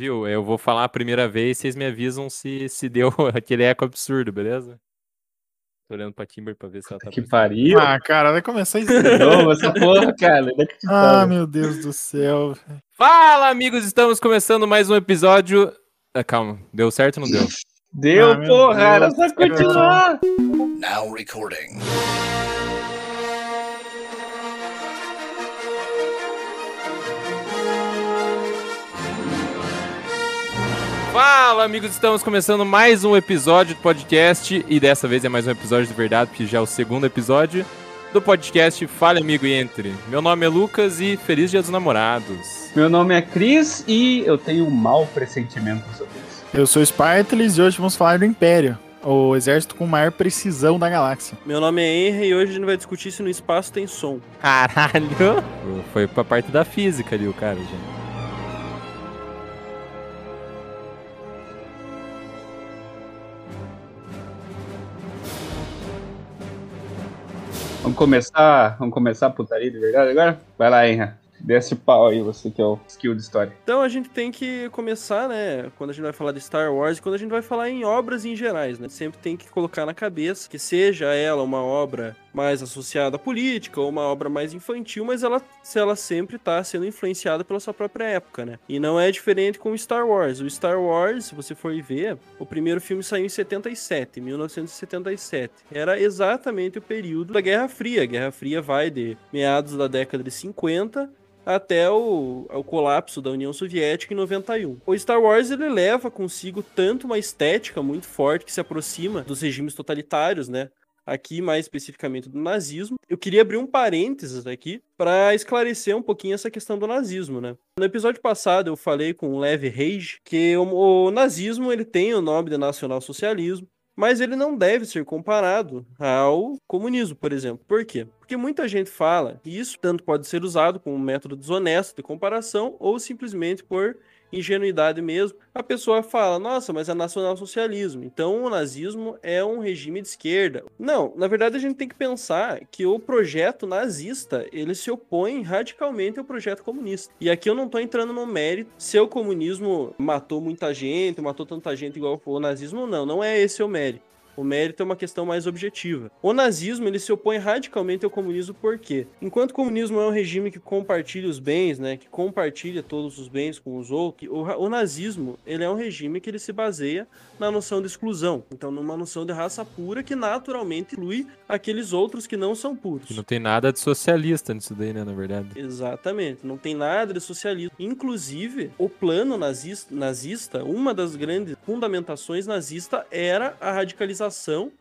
Viu? Eu vou falar a primeira vez, vocês me avisam se, se deu aquele eco absurdo, beleza? Tô olhando pra Kimber pra ver se ela tá Que pariu. Ah, cara, vai começar isso. De novo essa porra, cara. ah, Inacreditável. meu Deus do céu. Fala, amigos! Estamos começando mais um episódio. Ah, calma, deu certo ou não deu? Deu, Ah, porra. Era Deus, só cara. continuar. Now recording. Fala, amigos! Estamos começando mais um episódio do podcast. E dessa vez é mais um episódio de verdade, porque já é o segundo episódio do podcast Fale Amigo e Entre. Meu nome é Lucas e feliz Dia dos Namorados. Meu nome é Cris e eu tenho um mau pressentimento sobre isso. Eu sou Spartacus e hoje vamos falar do Império, o exército com maior precisão da galáxia. Meu nome é Henry e hoje a gente vai discutir se no espaço tem som. Caralho! Foi pra parte da física ali o cara, gente. Vamos começar, vamos começar a putaria de verdade agora? Vai lá, Henra. Desce o pau aí, você que é o skill de história. Então a gente tem que começar, né? Quando a gente vai falar de Star Wars quando a gente vai falar em obras em gerais, né? Sempre tem que colocar na cabeça que seja ela uma obra mais associada à política ou uma obra mais infantil, mas ela, ela sempre tá sendo influenciada pela sua própria época, né? E não é diferente com Star Wars. O Star Wars, se você for ver, o primeiro filme saiu em 77, 1977. Era exatamente o período da Guerra Fria. A Guerra Fria vai de meados da década de 50 até o, o colapso da União Soviética em 91. O Star Wars ele leva consigo tanto uma estética muito forte que se aproxima dos regimes totalitários, né? Aqui mais especificamente do nazismo. Eu queria abrir um parênteses aqui para esclarecer um pouquinho essa questão do nazismo, né? No episódio passado eu falei com um leve rage que o, o nazismo ele tem o nome de nacional-socialismo, mas ele não deve ser comparado ao comunismo, por exemplo. Por quê? Porque muita gente fala, e isso tanto pode ser usado como um método desonesto de comparação ou simplesmente por ingenuidade mesmo. A pessoa fala: "Nossa, mas é nacional-socialismo, então o nazismo é um regime de esquerda". Não, na verdade a gente tem que pensar que o projeto nazista, ele se opõe radicalmente ao projeto comunista. E aqui eu não tô entrando no mérito se o comunismo matou muita gente, matou tanta gente igual o nazismo, não, não é esse o mérito. O mérito é uma questão mais objetiva. O nazismo ele se opõe radicalmente ao comunismo por quê? Enquanto o comunismo é um regime que compartilha os bens, né, que compartilha todos os bens com os outros, o, o nazismo ele é um regime que ele se baseia na noção de exclusão. Então, numa noção de raça pura que naturalmente inclui aqueles outros que não são puros. Que não tem nada de socialista nisso daí, né, na verdade. Exatamente, não tem nada de socialismo. Inclusive, o plano nazista, nazista, uma das grandes fundamentações nazista era a radicalização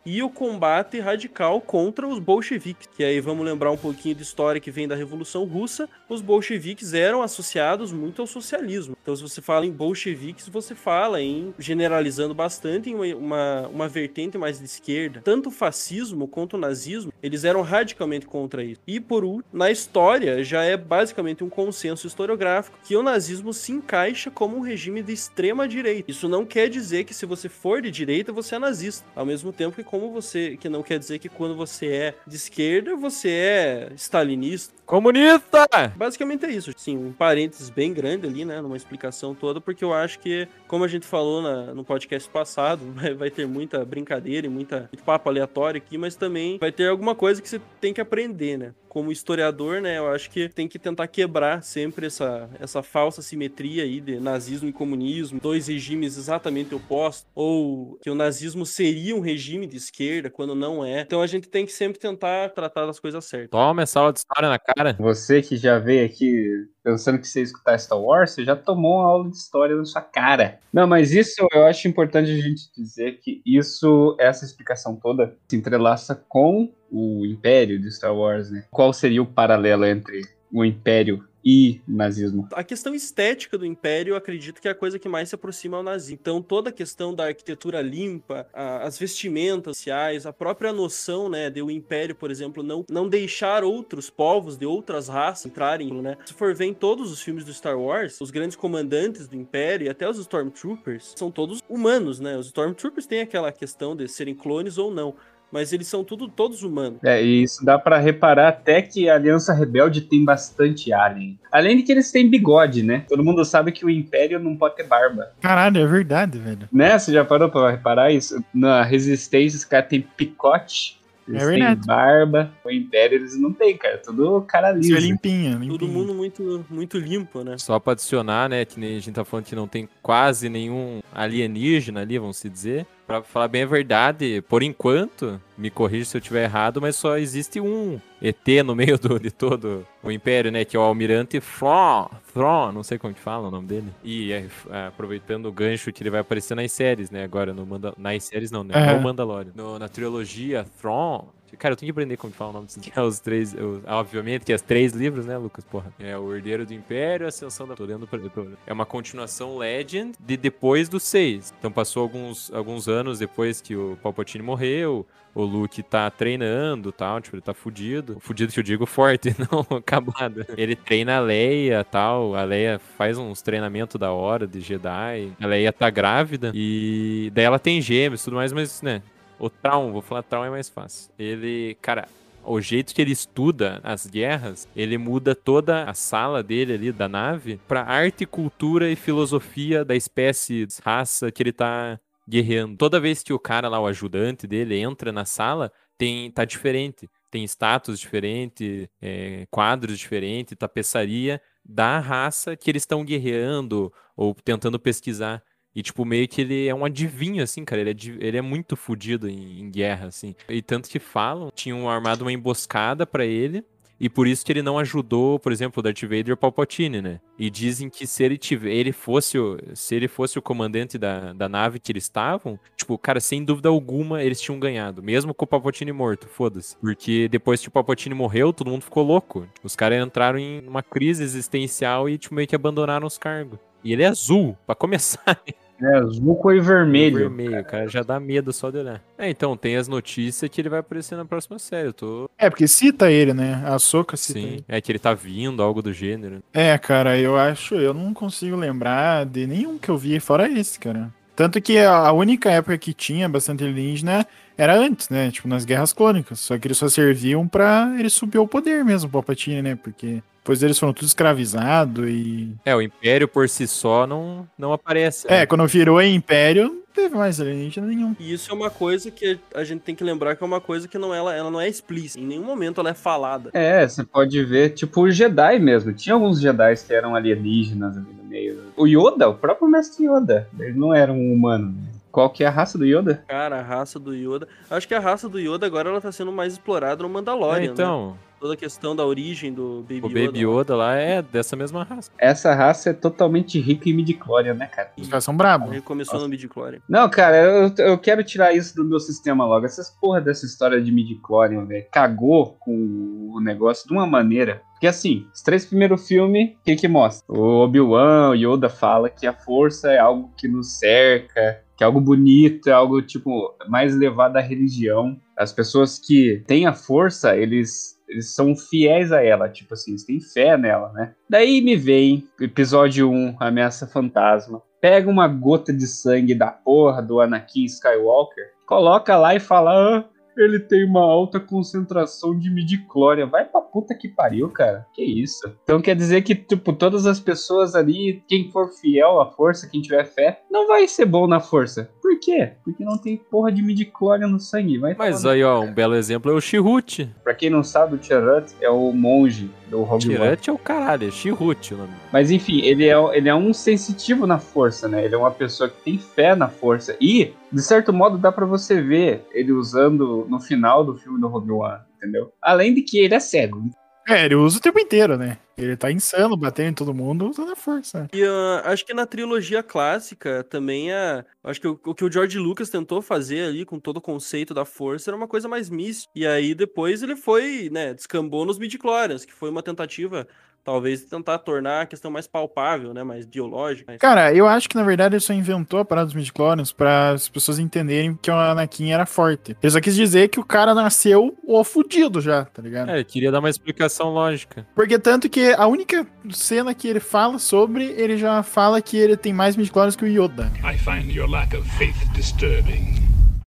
e o combate radical contra os bolcheviques. Que aí vamos lembrar um pouquinho de história que vem da Revolução Russa. Os bolcheviques eram associados muito ao socialismo. Então, se você fala em bolcheviques, você fala em, generalizando bastante, em uma, uma, uma vertente mais de esquerda. Tanto o fascismo quanto o nazismo, eles eram radicalmente contra isso. E por último, na história, já é basicamente um consenso historiográfico que o nazismo se encaixa como um regime de extrema direita. Isso não quer dizer que se você for de direita, você é nazista. Ao mesmo tempo que como você, que não quer dizer que quando você é de esquerda, você é stalinista. Comunista! Basicamente é isso. Sim, um parênteses bem grande ali, né? Numa explicação toda, porque eu acho que, como a gente falou na- no podcast passado, vai, vai ter muita brincadeira e muita, muito papo aleatório aqui, mas também vai ter alguma coisa que você tem que aprender, né? Como historiador, né? Eu acho que tem que tentar quebrar sempre essa, essa falsa simetria aí de nazismo e comunismo, dois regimes exatamente opostos, ou que o nazismo seria um regime de esquerda quando não é. Então a gente tem que sempre tentar tratar das coisas certas. Toma essa aula de história na cara. Você que já veio aqui pensando que você ia escutar Star Wars, você já tomou uma aula de história na sua cara. Não, mas isso eu acho importante a gente dizer que isso, essa explicação toda, se entrelaça com o Império de Star Wars, né? Qual seria o paralelo entre o Império e nazismo? A questão estética do Império, acredito que é a coisa que mais se aproxima ao nazismo. Então, toda a questão da arquitetura limpa, a- as vestimentas sociais, a própria noção, né, de o Império, por exemplo, não, não deixar outros povos de outras raças entrarem, né? Se for ver em todos os filmes do Star Wars, os grandes comandantes do Império e até os Stormtroopers são todos humanos, né? Os Stormtroopers têm aquela questão de serem clones ou não. Mas eles são tudo todos humanos. É, e isso dá pra reparar até que a Aliança Rebelde tem bastante alien. Além de que eles têm bigode, né? Todo mundo sabe que o Império não pode ter barba. Caralho, é verdade, velho. Né? Você já parou pra reparar isso? Na Resistência, os caras têm picote. Eles É têm verdade. barba. O Império eles não têm, cara. Tudo cara Isso é liso. limpinho, limpinho. Todo mundo muito, muito limpo, né? Só pra adicionar, né, que nem a gente tá falando que não tem quase nenhum alienígena ali, vamos se dizer. Pra falar bem a verdade, por enquanto, me corrija se eu estiver errado, mas só existe um ET no meio do, de todo o Império, né, que é o Almirante Thrawn, Thrawn, não sei como que fala o nome dele. E é, é, aproveitando o gancho que ele vai aparecer nas séries, né, agora no Manda nas séries não, né, É. no Mandalorian. No- na trilogia Thrawn, Cara, eu tenho que aprender como que fala o nome desses é os três. obviamente que é os três livros, né, Lucas? Porra. É o Herdeiro do Império, Ascensão da. Tô lendo pra- tô- É uma continuação Legend de depois dos seis. Então passou alguns, alguns anos depois que o Palpatine morreu. O Luke tá treinando tal, tipo, ele tá fudido. Fudido que eu digo forte, não acabado. Ele treina a Leia tal. A Leia faz uns treinamentos da hora de Jedi. A Leia tá grávida. E daí ela tem gêmeos e tudo mais, mas, né? O Traum, vou falar Traum é mais fácil. Ele, cara, o jeito que ele estuda as guerras, ele muda toda a sala dele ali, da nave, pra arte, cultura e filosofia da espécie, raça que ele tá guerreando. Toda vez que o cara lá, o ajudante dele, entra na sala, tem tá diferente. Tem status diferente, é, quadros diferentes, tapeçaria da raça que eles estão guerreando ou tentando pesquisar. E, tipo, meio que ele é um adivinho, assim, cara. Ele é, ele é muito fodido em, em guerra, assim. E tanto que falam, tinham armado uma emboscada pra ele. E por isso que ele não ajudou, por exemplo, o Darth Vader e o Palpatine, né? E dizem que se ele tiver, ele fosse o, se ele fosse o comandante da, da nave que eles estavam, tipo, cara, sem dúvida alguma, eles tinham ganhado, mesmo com o Palpatine morto, foda-se. Porque depois que o Palpatine morreu, todo mundo ficou louco. Os caras entraram em uma crise existencial e tipo meio que abandonaram os cargos. E ele é azul, pra começar. É, azul cor e vermelho. Vermelho, cara, já dá medo só de olhar. É, então, tem as notícias que ele vai aparecer na próxima série. Eu tô. É, porque cita ele, né? A Soca cita Sim, ele. é que ele tá vindo, algo do gênero. É, cara, eu acho, eu não consigo lembrar de nenhum que eu vi fora esse, cara. Tanto que a a única época que tinha bastante alienígena era antes, né? Tipo, nas Guerras Clônicas. Só que eles só serviam pra ele subir ao poder mesmo, o Palpatine, né? Porque depois eles foram tudo escravizados e... É, o Império por si só não, não aparece. É, né? quando virou Império, não teve mais alienígena nenhum. E isso é uma coisa que a gente tem que lembrar que é uma coisa que não ela, ela não é explícita. Em nenhum momento ela é falada. É, você pode ver, tipo, os Jedi mesmo. Tinha alguns Jedi que eram alienígenas ali no meio. O Yoda, o próprio mestre Yoda, ele não era um humano. né? Qual que é a raça do Yoda? Cara, a raça do Yoda. Acho que a raça do Yoda agora ela tá sendo mais explorada no É, Mandalorian. né? Toda a questão da origem do Baby o Yoda. Baby Yoda lá é dessa mesma raça. Essa raça é totalmente rica em midichlorian, né, cara? Os caras são brabos. Ele começou no Midichlorian. Não, cara, eu, eu quero tirar isso do meu sistema logo. Essas porra dessa história de midichlorian, velho, cagou com o negócio de uma maneira. Porque assim, os três primeiros filmes, o que que mostra? O Obi-Wan, o Yoda fala que a força é algo que nos cerca, que é algo bonito, é algo, tipo, mais levado à religião. As pessoas que têm a força, eles, eles são fiéis a ela, tipo assim, eles têm fé nela, né? Daí me vem, episódio 1, Ameaça Fantasma. Pega uma gota de sangue da porra do Anakin Skywalker, coloca lá e fala: ah, ele tem uma alta concentração de midichlorian. Vai pra puta que pariu, cara. Que isso? Então quer dizer que, tipo, todas as pessoas ali, quem for fiel à força, quem tiver fé, não vai ser bom na força. Por quê? Porque não tem porra de midichlorian no sangue. Vai Mas aí, ó, um belo exemplo é o Chirrut. Pra quem não sabe, o Chirrut é o monge do Rogue One. Chirrut é o caralho, é Chirrut o nome. Mas enfim, ele é, ele é um sensitivo na força, né? Ele é uma pessoa que tem fé na força. E, de certo modo, dá pra você ver ele usando no final do filme do Rogue One, entendeu? Além de que ele é cego. É, ele usa o tempo inteiro, né? Ele tá insano, batendo em todo mundo, usando a força. E ah, acho que na trilogia clássica também é. Acho que o, o que o George Lucas tentou fazer ali com todo o conceito da força era uma coisa mais mística. E aí depois ele foi, né, descambou nos midichlorians, que foi uma tentativa, talvez, tentar tornar a questão mais palpável, né, mais biológica. Cara, eu acho que na verdade ele só inventou a parada dos midichlorians pra as pessoas entenderem que o Anakin era forte. Ele só quis dizer que o cara nasceu o fudido já, tá ligado? É, ele queria dar uma explicação lógica. Porque tanto que a única cena que ele fala sobre, ele já fala que ele tem mais midichlorians que o Yoda. I find your lack of faith disturbing.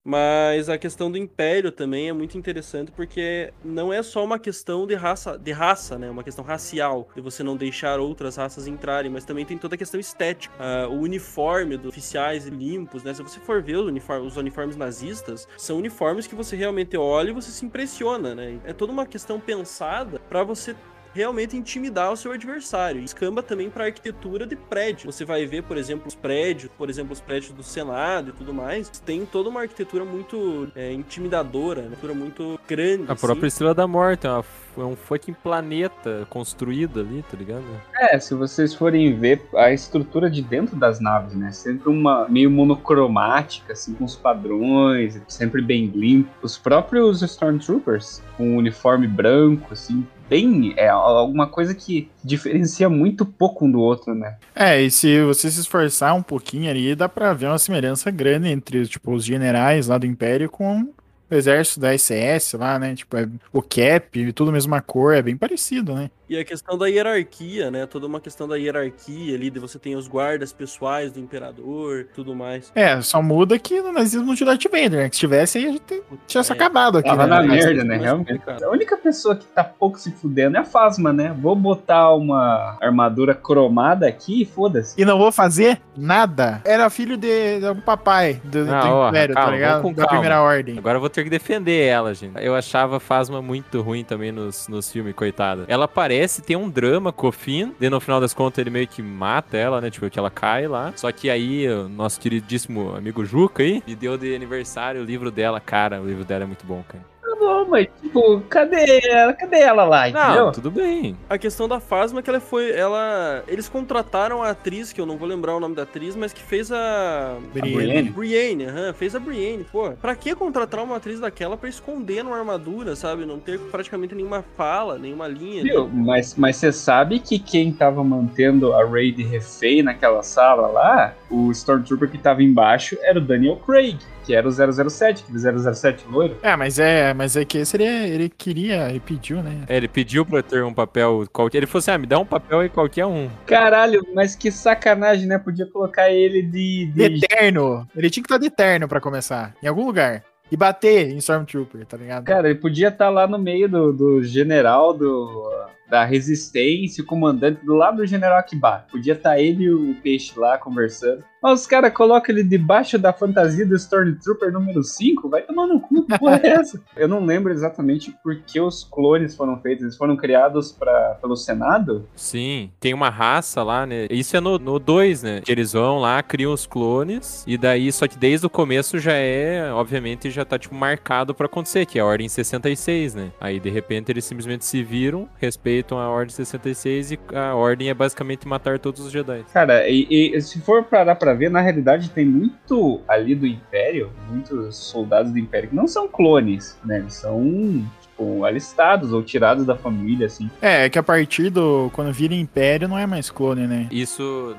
Mas a questão do Império também é muito interessante porque não é só uma questão de raça, de raça, né? Uma questão racial, de você não deixar outras raças entrarem, mas também tem toda a questão estética. Ah, o uniforme dos oficiais limpos, né? Se você for ver os uniformes, os uniformes nazistas, são uniformes que você realmente olha e você se impressiona, né? É toda uma questão pensada para você realmente intimidar o seu adversário. Escamba também para arquitetura de prédio. Você vai ver, por exemplo, os prédios, por exemplo, os prédios do Senado e tudo mais, tem toda uma arquitetura muito é, intimidadora, uma arquitetura muito grande. A assim. própria Estrela da Morte é, uma, é um fucking planeta construído ali, tá ligado? É, se vocês forem ver a estrutura de dentro das naves, né? Sempre uma meio monocromática, assim, com os padrões, sempre bem limpo. Os próprios Stormtroopers, com o uniforme branco, assim, bem. É alguma coisa que diferencia muito pouco um do outro, né? É, e se você se esforçar um pouquinho ali, dá pra ver uma semelhança grande entre tipo, os generais lá do Império com o exército da SS lá, né? Tipo, é, o cap, tudo a mesma cor, é bem parecido, né? E a questão da hierarquia, né? Toda uma questão da hierarquia ali, de você tem os guardas pessoais do imperador, tudo mais. É, só muda que no nazismo não tinha Darth Vader, né? Que se tivesse aí a gente tinha se É. acabado aqui, Tava né? na Mas- merda, né? Realmente. A única pessoa que tá pouco se fudendo é a Fasma, né? Vou botar uma armadura cromada aqui e foda-se. E não vou fazer nada. Era filho de, do papai do, do Ah, ó, Império, calma, tá ligado? com Da calma. primeira ordem. Agora eu vou ter que defender ela, gente. Eu achava a Fasma muito ruim também nos, nos filmes, coitada. Ela parece ter um drama com o Finn, e no final das contas ele meio que mata ela, né? Tipo, que ela cai lá. Só que aí, o nosso queridíssimo amigo Juca aí, me deu de aniversário o livro dela. Cara, o livro dela é muito bom, cara. Bom, mas tipo, cadê ela? Cadê ela lá, entendeu? Não, tudo bem. A questão da Fasma é que ela foi. Ela. Eles contrataram a atriz, que eu não vou lembrar o nome da atriz, mas que fez a. Brienne. Brienne, aham, fez a Brienne, pô. Pra que contratar uma atriz daquela pra esconder numa armadura, sabe? Não ter praticamente nenhuma fala, nenhuma linha. Viu? Mas mas você sabe que quem tava mantendo a Raid refém naquela sala lá, o Stormtrooper que tava embaixo era o Daniel Craig, que era o 007, aquele 007 loiro. É, mas é, mas é que esse ele, ele queria, ele pediu, né? É, ele pediu pra eu ter um papel qualquer. Ele falou assim: ah, me dá um papel aí qualquer um. Caralho, mas que sacanagem, né? Podia colocar ele de. De de... terno. Ele tinha que estar de terno pra começar, em algum lugar. E bater em Stormtrooper, tá ligado? Cara, ele podia estar lá no meio do, do general do, da resistência, o comandante, do lado do general Akibar. Podia estar ele e o peixe lá conversando. Mas os caras colocam ele debaixo da fantasia do Stormtrooper número 5? Vai tomar no cu, porra é essa? Eu não lembro exatamente por que os clones foram feitos. Eles foram criados pra, pelo Senado? Sim, tem uma raça lá, né? Isso é no 2, né? Eles vão lá, criam os clones, e daí, só que desde o começo já é, obviamente, já tá, tipo, marcado pra acontecer, que é a Ordem 66, né? Aí, de repente, eles simplesmente se viram, respeitam a Ordem 66, e a Ordem é basicamente matar todos os Jedi. Cara, e, e se for parar pra ver, na realidade tem muito ali do Império, muitos soldados do Império que não são clones, né? Eles são, tipo, alistados ou tirados da família, assim. É, é que a partir do. Quando vira Império, não é mais clone, né? Isso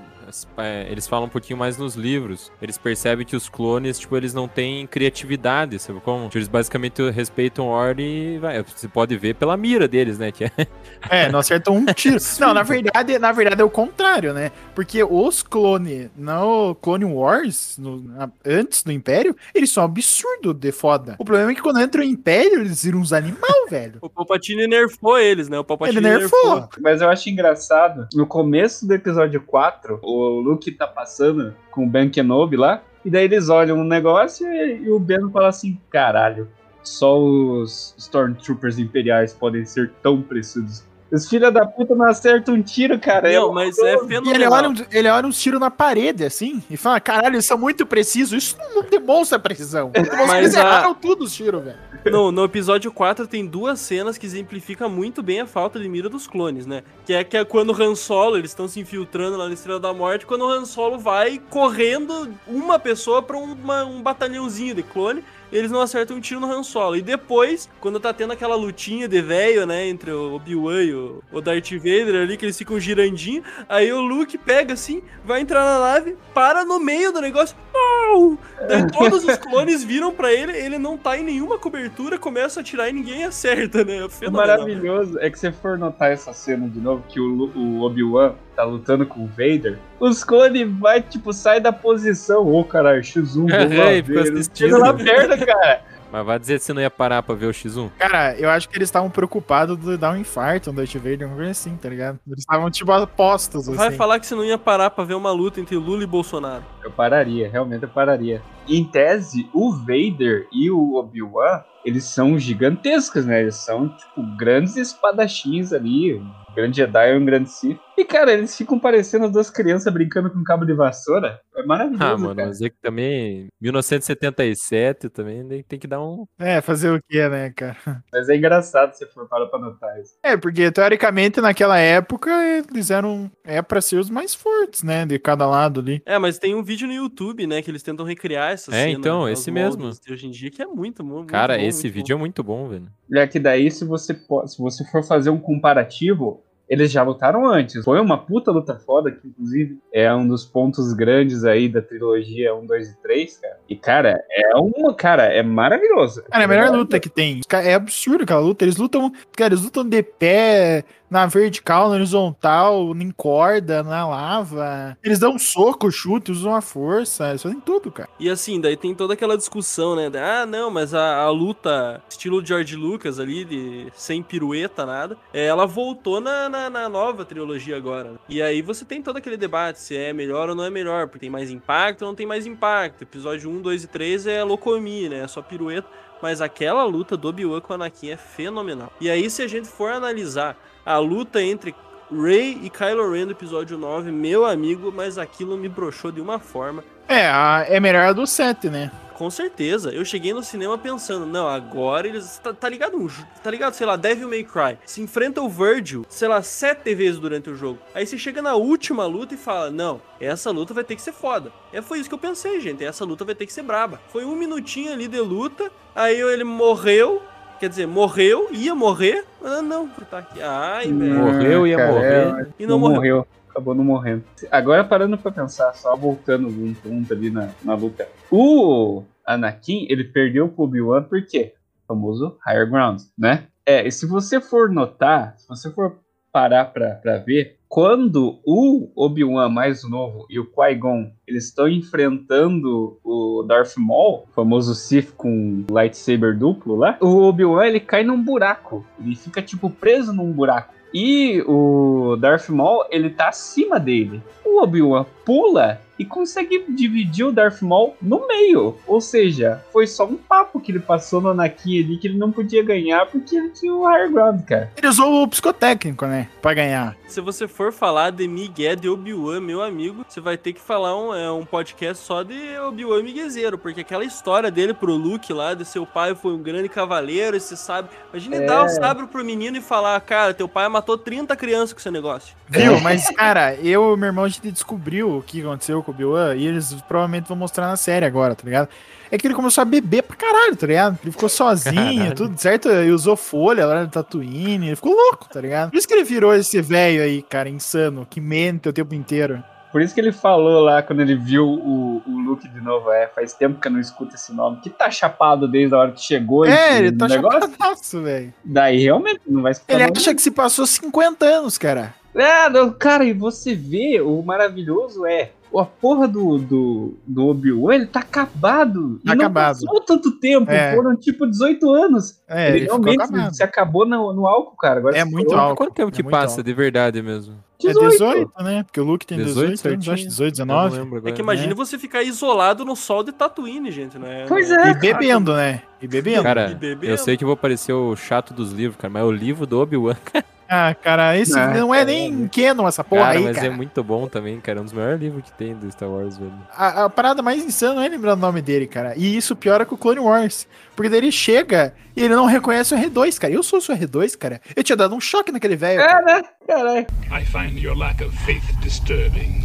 é, eles falam um pouquinho mais nos livros. Eles percebem que os clones, tipo, eles não têm criatividade, sabe como? Tipo, eles basicamente respeitam ordem e vai. Você pode ver pela mira deles, né? Que é... É, não acertam um tiro. não, na verdade, na verdade é o contrário, né? Porque os clones no Clone Wars, no- na- antes do Império, eles são absurdo de foda. O problema é que quando entra o Império, eles viram uns animal, velho. O Palpatine nerfou eles, né? O Palpatine Ele nerfou. Mas eu acho engraçado, no começo do episódio 4, o Luke tá passando com o Ben Kenobi lá, e daí eles olham um negócio e, e o Ben fala assim, caralho, só os Stormtroopers imperiais podem ser tão precisos. Os filha da puta não acertam um tiro, cara. Não, É mas é. E ele fenomenal. olha, um- ele olha uns tiros na parede, assim, e fala: caralho, eles são muito precisos. Isso não demonstra precisão. Demonstra Mas eles a- erraram tudo os tiros, velho. No, no episódio 4 tem duas cenas que exemplificam muito bem a falta de mira dos clones, né? Que é, que é quando o Han Solo, eles estão se infiltrando lá na Estrela da Morte, quando o Han Solo vai correndo uma pessoa pra uma- um batalhãozinho de clone, eles não acertam um tiro no Han Solo. E depois, quando tá tendo aquela lutinha de velho, né, entre o Obi-Wan e o, o Darth Vader ali, que eles ficam girandinho, aí o Luke pega assim, vai entrar na nave, para no meio do negócio. Não! Daí todos os clones viram pra ele, ele não tá em nenhuma cobertura, começa a atirar e ninguém acerta, né? O Fenomenal. maravilhoso é que se for notar essa cena de novo, que o, o Obi-Wan tá lutando com o Vader, os clones vai, tipo, sai da posição. Ô, caralho, X1, vamos lá É, ver. assistindo. Lá perto, cara. Mas vai dizer que você não ia parar pra ver o X1? Cara, eu acho que eles estavam preocupados de dar um infarto no Darth Vader, uma coisa assim, tá ligado? Eles estavam, tipo, apostos, Vai assim. falar que você não ia parar pra ver uma luta entre Lula e Bolsonaro. Eu pararia, realmente eu pararia. Em tese, o Vader e o Obi-Wan, eles são gigantescos, né? Eles são, tipo, grandes espadachins ali. Um grande Jedi e um grande Sith. E, cara, eles ficam parecendo duas crianças brincando com cabo de vassoura. É maravilhoso, Ah, mano, cara. mas é que também. 1977 também tem- tem que dar um. É, fazer o quê, né, cara? Mas é engraçado se for para pra notar isso. É, porque teoricamente naquela época eles eram. É pra ser os mais fortes, né? De cada lado ali. É, mas tem um vídeo no YouTube, né, que eles tentam recriar essa É, cena. então, nas esse mesmo. de hoje em dia, que é muito, mu- muito Cara, bom, esse muito vídeo bom. é muito bom, velho. É que daí, se você, se você for fazer um comparativo, eles já lutaram antes. Foi uma puta luta foda, que inclusive é um dos pontos grandes aí da trilogia 1, 2 e 3, cara. E, cara, é uma. Cara, é maravilhoso. Cara, é a melhor luta que tem. É absurdo aquela luta. Eles lutam. Cara, eles lutam de pé, na vertical, na horizontal, em corda, na lava. Eles dão um soco, chute, usam a força. Eles fazem tudo, cara. E assim, daí tem toda aquela discussão, né? Ah, não, mas a, a luta estilo George Lucas ali, de, sem pirueta, nada, é, ela voltou na, na, na nova trilogia agora. E aí você tem todo aquele debate se é melhor ou não é melhor, porque tem mais impacto ou não tem mais impacto. Episódio 1, 2 e 3 é Locomi, né? É só pirueta. Mas aquela luta do Obi-Wan com o Anakin é fenomenal. E aí, se a gente for analisar a luta entre Rey e Kylo Ren do episódio 9, meu amigo, mas aquilo me broxou de uma forma. É, a- é melhor a do 7, né? Com certeza. Eu cheguei no cinema pensando, não, agora eles. Tá, tá ligado? um Tá ligado, sei lá, Devil May Cry. Se enfrenta o Virgil, sei lá, sete vezes durante o jogo. Aí você chega na última luta e fala, não, essa luta vai ter que ser foda. É, foi isso que eu pensei, gente. Essa luta vai ter que ser braba. Foi um minutinho ali de luta, aí ele morreu. Quer dizer, morreu, ia morrer, mas não, tá aqui. Ai, velho. Morreu, ia cara, morrer. é, E não morreu. Acabou não morrendo. Agora parando pra pensar, só voltando um ponto ali na, na luta. O Anakin, ele perdeu pro Obi-Wan por quê? O famoso Higher Ground, né? É, e se você for notar, se você for parar pra, pra ver, quando o Obi-Wan mais novo e o Qui-Gon, eles estão enfrentando o Darth Maul, famoso Sith com lightsaber duplo lá, o Obi-Wan ele cai num buraco. Ele fica tipo preso num buraco. E o Darth Maul, ele tá acima dele. O Obi-Wan pula e consegue dividir o Darth Maul no meio. Ou seja, foi só um papo que ele passou no Anakin ali que ele não podia ganhar porque ele tinha o higher ground, cara. Ele usou o psicotécnico, né? Pra ganhar. Se você for falar de Miguel de Obi-Wan, meu amigo, você vai ter que falar um, é, um podcast só de Obi-Wan Miguezeiro, porque aquela história dele pro Luke lá, de seu pai foi um grande cavaleiro, e você sabe. Imagina É. dar o sabre pro menino e falar, cara, teu pai matou 30 crianças com esse negócio. Viu? Mas, cara, eu e meu irmão, a gente descobriu o que aconteceu com o Obi-Wan e eles provavelmente vão mostrar na série agora, tá ligado? É que ele começou a beber pra caralho, tá ligado? Ele ficou sozinho, Caralho. tudo certo? E usou folha lá no Tatooine, ele ficou louco, tá ligado? Por isso que ele virou esse velho aí, cara, insano, que mente o tempo inteiro. Por isso que ele falou lá quando ele viu o, o Luke de novo. É, faz tempo que eu não escuto esse nome. Que tá chapado desde a hora que chegou. É, ele tá chapadaço, velho. Daí realmente não vai escutar Ele nome acha que se passou 50 anos, cara. É, não, cara, e você vê, o maravilhoso é, a porra do, do, do Obi-Wan, ele tá acabado. Tá e não acabado. passou tanto tempo, É. foram tipo 18 anos. É, ele, ele realmente acabado. se acabou no, no álcool, cara. Agora É muito falou, álcool. Quanto tempo É que passa alto. de verdade mesmo? É 18. 18, né? Porque o Luke tem 18, 18 anos, acho certinho? 18, Eu não 19. lembro É agora. que imagine né? você ficar isolado no sol de Tatooine, gente, né? Pois Não- é. E bebendo, né? E bebendo. Cara, E bebendo. eu sei que vou parecer o chato dos livros, cara, mas o livro do Obi-Wan, Ah, cara, esse Ah, não é nem canon essa porra cara, aí, mas cara. é muito bom também, cara. É um dos melhores livros que tem do Star Wars, velho. A, a parada mais insana não é lembrar o nome dele, cara. E isso piora com o Clone Wars. Porque daí ele chega e ele não reconhece o R2, cara. Eu sou o seu R2, cara. Eu tinha dado um choque naquele velho. É, né? Caralho. I find your lack of faith disturbing.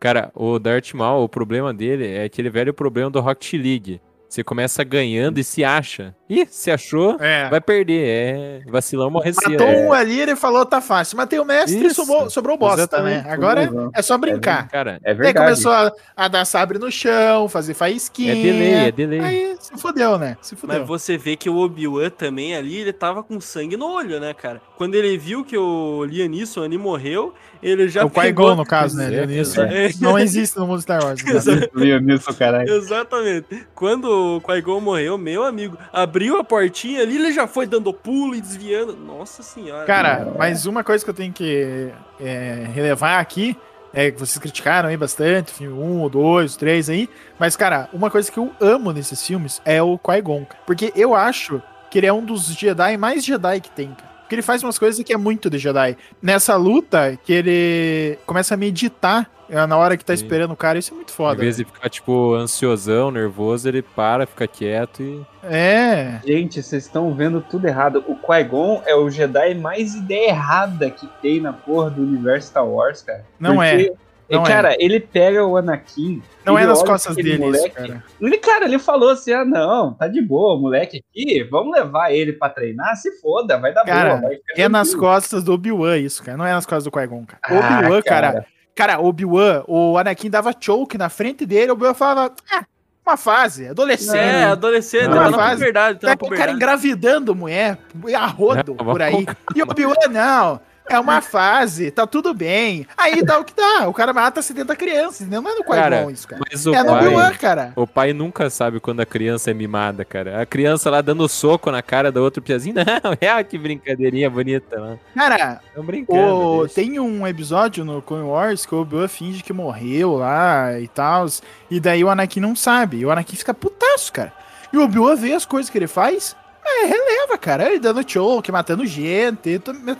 Cara, o Darth Maul, o problema dele é aquele velho problema do Rocket League. Você começa ganhando e se acha. Ih, se achou, É. vai perder. É, vacilão morrecia. Matou é. um ali, ele falou, tá fácil. Matei o mestre e sobrou, sobrou bosta, exatamente. né? Agora Sobrou, é só brincar. Cara, É Aí verdade. começou a, a dar sabre no chão, fazer faísquinha. é delay, é delay. Aí se fudeu, né? Se fudeu. Mas você vê que o Obi-Wan também ali, ele tava com sangue no olho, né, cara? Quando ele viu que o Liam Neeson ali morreu, ele já o Qui-Gon, pegou... no caso, né? É, Leonisson. é. Não existe no mundo Star Wars. né? Liam Neeson, caralho. Exatamente. Quando o Qui-Gon morreu, meu amigo, abriu a portinha ali, ele já foi dando pulo e desviando. Nossa senhora. Cara, mas uma coisa que eu tenho que é, relevar aqui é que vocês criticaram aí bastante, filme 1, 2, 3 aí, mas, cara, uma coisa que eu amo nesses filmes é o Qui-Gon, porque eu acho que ele é um dos Jedi mais Jedi que tem, cara. Porque ele faz umas coisas que é muito de Jedi. Nessa luta, que ele começa a meditar é, na hora que tá Sim. esperando o cara, isso é muito Em foda. vez de ficar, tipo, ansiosão, nervoso, ele para, fica quieto e. É. Gente, vocês estão vendo tudo errado. O Qui-Gon é o Jedi mais ideia errada que tem na porra do universo Star Wars, cara. Não é. Não é. cara, ele pega o Anakin. Não é nas costas dele isso, cara. Ele, cara, ele falou assim: ah, não, tá de boa, moleque aqui, vamos levar ele pra treinar, se foda, vai dar Cara, boa. Vai É nas tranquilo." costas do Obi-Wan isso, cara. Não é nas costas do Qui-Gon, cara. Ah, Obi-Wan, cara. Cara, Obi-Wan, o Anakin dava choke na frente dele, o Obi-Wan falava, ah, uma fase, adolescente. É, adolescente, Não, na fase. puberdade, tá Tá o cara engravidando mulher, a rodo Não, por aí. E o Obi-Wan, não, é uma fase, tá tudo bem. Aí dá o que dá, o cara mata 70 crianças, né? não é no Qui-Gon isso, cara. Mas o É no Obi-Wan, pai. cara. O pai nunca sabe quando a criança é mimada, cara. A criança lá dando soco na cara da outra piazinha. Não, é que brincadeirinha bonita lá. Cara, brincando. O, tem um episódio no Clone Wars que o Obi-Wan finge que morreu lá e tal. E daí o Anakin não sabe. E o Anakin fica putaço, cara. E o Obi-Wan vê as coisas que ele faz. É, releva, cara. Ele dando choke, matando gente.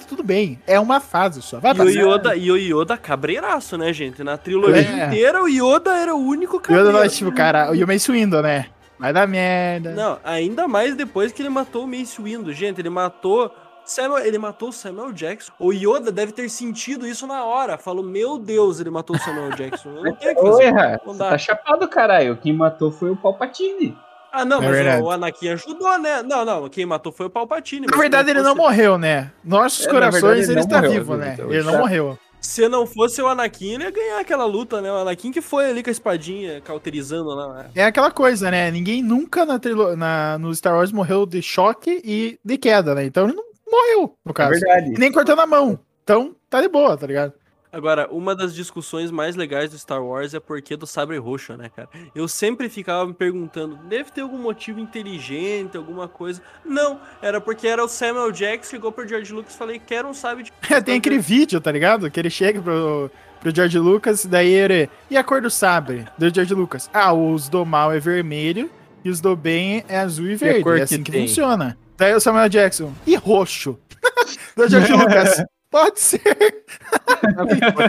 tudo bem. É uma fase só. Vai E o. Yoda, e o Yoda cabreiraço, né, gente? Na trilogia É. inteira, o Yoda era o único o cabreiro. Yoda, tipo, cara, e o Mace Windu, né? Vai dar merda. Não, ainda mais depois que ele matou o Mace Windu. Gente, ele matou... Samuel, ele matou o Samuel Jackson. O Yoda deve ter sentido isso na hora. Falou, meu Deus, ele matou o Samuel Jackson. Eu não tenho o que Oi, fazer. Ra, Não dá. tá chapado, caralho. Quem matou foi o Palpatine. Ah, não, É mas verdade. o Anakin ajudou, né? Não, não, quem matou foi o Palpatine. Na verdade, ele não fosse- morreu, né? Nossos É, corações, verdade, ele ele está morreu, vivo, né? Ele não tá. morreu. Se não fosse o Anakin, ele ia ganhar aquela luta, né? O Anakin que foi ali com a espadinha cauterizando lá. né? É aquela coisa, né? Ninguém nunca na, trilo- na no Star Wars morreu de choque e de queda, né? Então ele não morreu, no É caso. verdade. E nem cortando a mão. Então, tá de boa, tá ligado? Agora, uma das discussões mais legais do Star Wars é porque do sabre roxo, né, cara? Eu sempre ficava me perguntando, deve ter algum motivo inteligente, alguma coisa. Não, era porque era o Samuel Jackson, chegou pro George Lucas e falei, quero um sabre de... É, tem aquele vídeo, tá ligado? Que ele chega pro, pro George Lucas, daí ele. E a cor do sabre? Do George Lucas. Ah, os do mal é vermelho e os do bem é azul e verde. cor é que assim que, tem? funciona. Daí o Samuel Jackson. E roxo? do George Lucas. Pode ser.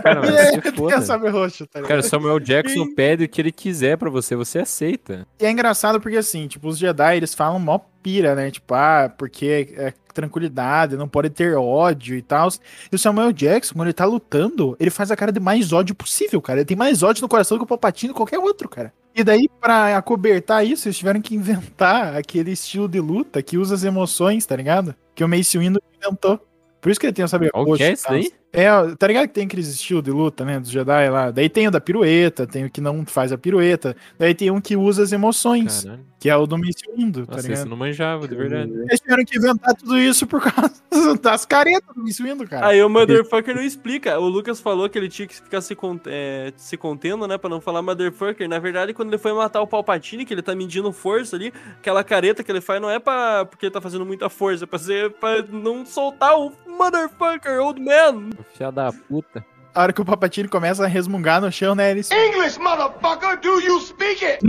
Cara, E se tem foda. o sabre roxo, tá? Cara, Samuel Jackson pede o que ele quiser pra você, você aceita. E é engraçado porque, assim, tipo, os Jedi, eles falam mó pira, né? Tipo, ah, porque é tranquilidade, não pode ter ódio e tal. E o Samuel Jackson, quando ele tá lutando, ele faz a cara de mais ódio possível, cara. Ele tem mais ódio no coração do que o Palpatine qualquer outro, cara. E daí, pra acobertar isso, eles tiveram que inventar aquele estilo de luta que usa as emoções, tá ligado? Que o Mace Windu inventou. Por isso que ele tem o saber Qual que é isso daí? É, tá ligado que tem aqueles estilos de luta, né, dos Jedi lá. Daí tem o da pirueta, tem o que não faz a pirueta. Daí tem um que usa as emoções, Caralho. que é o do Mace Windu, tá Nossa, ligado? isso não manjava, de verdade. Eles tiveram que inventar tudo isso por causa das caretas do Mace Windu, cara. Aí o Motherfucker não explica. O Lucas falou que ele tinha que ficar se, cont é, se contendo, né? Pra não falar Motherfucker. Na verdade, quando ele foi matar o Palpatine, que ele tá medindo força ali, aquela careta que ele faz não é pra, porque ele tá fazendo muita força, é pra, ser, pra não soltar o Motherfucker, old man. Filha da puta. A hora que o Palpatine começa a resmungar no chão, né, eles... English, motherfucker, do you speak it?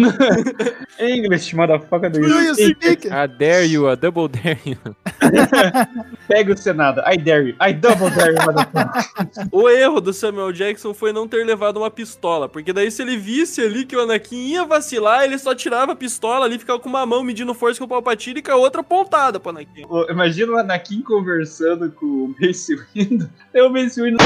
English, motherfucker do Do you speak? I dare you, a double dare you. Pega o Senado. I dare you. I double dare you, motherfucker. O erro do Samuel Jackson foi não ter levado uma pistola, porque daí se ele visse ali que o Anakin ia vacilar, ele só tirava a pistola ali, ficava com uma mão medindo força com o Palpatine e com a outra apontada pro Anakin. Imagina o Anakin conversando com o Mace Windu. Aí o Mace Windu...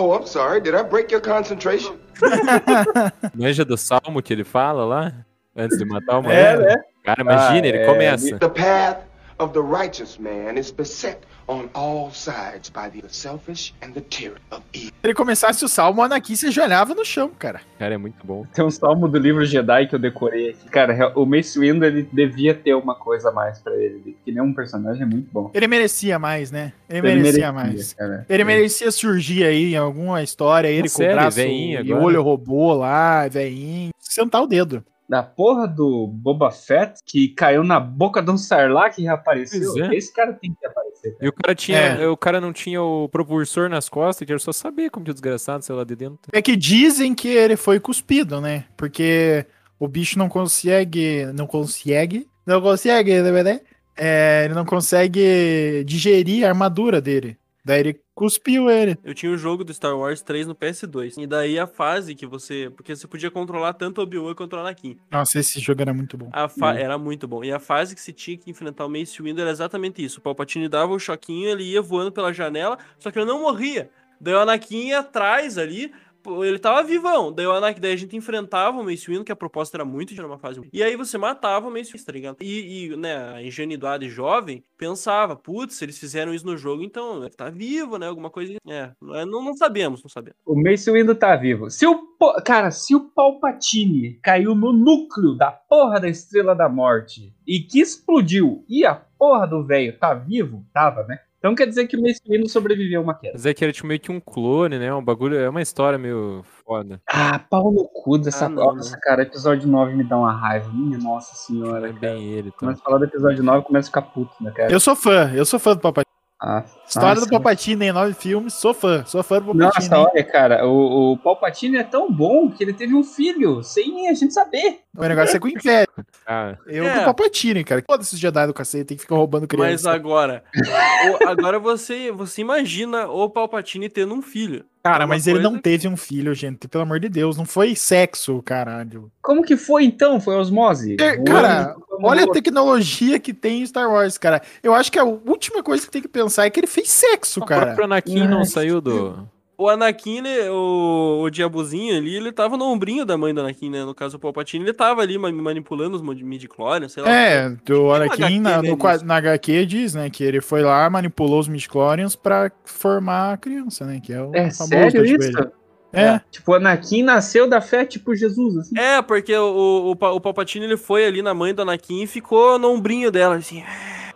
Oh, I'm sorry. Did I break your concentration? Manja do salmo que ele fala lá? Antes de matar o É, maluco? né? Cara, imagina, Ah, ele é, começa. The path of the righteous man is beset on all sides by the selfish and the tyranny of evil. Se ele começasse o salmo, o Anakin se ajoelhava no chão, cara. Cara, é muito bom. Tem um salmo do livro Jedi que eu decorei aqui. Cara, o Mace Windu, ele devia ter uma coisa a mais pra ele. Porque ele é um personagem muito bom. Ele merecia mais, né? Ele, merecia, mais. cara. Ele merecia surgir aí em alguma história, ele com série, o braço e agora. olho robô lá, veinho. Sentar o dedo. Da porra do Boba Fett, que caiu na boca de um Sarlacc que reapareceu. É. Esse cara tem que aparecer. E o cara tinha. É. O cara não tinha o propulsor nas costas, que era só saber como que o desgraçado saiu lá de dentro. É que dizem que ele foi cuspido, né? Porque o bicho não consegue. Não consegue. Não consegue, né? né? É, ele não consegue digerir a armadura dele. Daí ele cuspiu ele. Eu tinha o jogo do Star Wars 3 no PS2. E daí a fase que você. Porque você podia controlar tanto o Obi-Wan quanto o Anakin. Nossa, esse jogo era muito bom. A fa- Era muito bom. E a fase que se tinha que enfrentar o Mace Windu era exatamente isso. O Palpatine dava o choquinho, ele ia voando pela janela, só que ele não morria. Daí o Anakin ia atrás ali, pô, ele tava vivão. Daí o Anakin, daí a gente enfrentava o Mace Windu, que a proposta era muito de uma fase. E aí você matava o Mace Windu, tá ligado? E, e, né, a ingenuidade jovem pensava, putz, eles fizeram isso no jogo, então ele tá vivo, né? Alguma coisa. É, não, não sabemos, não sabemos. O Mace Windu tá vivo. Se o. Cara, se o Palpatine caiu no núcleo da porra da Estrela da Morte e que explodiu e a porra do velho tá vivo, tava, né? Então quer dizer que o Mace Windu sobreviveu a uma queda. Mas é que era tipo meio que um clone, né? Um bagulho. É uma história meio foda. Ah, pau no cu dessa Ah, não, Nossa, cara, episódio 9 me dá uma raiva. Minha nossa senhora. é cara. bem ele. Então. Começa a falar do episódio 9 começa a ficar puto, né, cara? Eu sou fã, eu sou fã do Palpatine. Ah, História nossa. do Palpatine em nove filmes, sou fã, sou fã do Palpatine. Nossa, olha, cara, o, o Palpatine é tão bom que ele teve um filho, sem a gente saber. O negócio é com inveja. Ah, Eu É. do Palpatine, cara. Foda esses Jedi do cacete, tem que ficar roubando Mas criança. agora, o- agora você, você imagina o Palpatine tendo um filho. Cara, mas ele não teve um filho, gente. Pelo amor de Deus, não foi sexo, caralho. Como que foi então? Foi osmose? É, cara, Olha a tecnologia que tem em Star Wars, cara. Eu acho que a última coisa que tem que pensar é que ele fez sexo, o cara. próprio Anakin não saiu do. O Anakin, ele- o, o diabozinho ali, ele tava no ombrinho da mãe do Anakin, né? No caso, o Palpatine, ele tava ali ma- manipulando os midi-chlorians, sei lá. É, o Anakin HQ, na, né, no, nisso? na HQ diz, né, que ele foi lá, manipulou os midichlorians pra formar a criança, né, que é o É famoso sério isso? Vader. É, Tipo, o Anakin nasceu da fé, tipo Jesus, assim. É, porque o, o, o Palpatine, ele foi ali na mãe do Anakin e ficou no ombrinho dela, assim...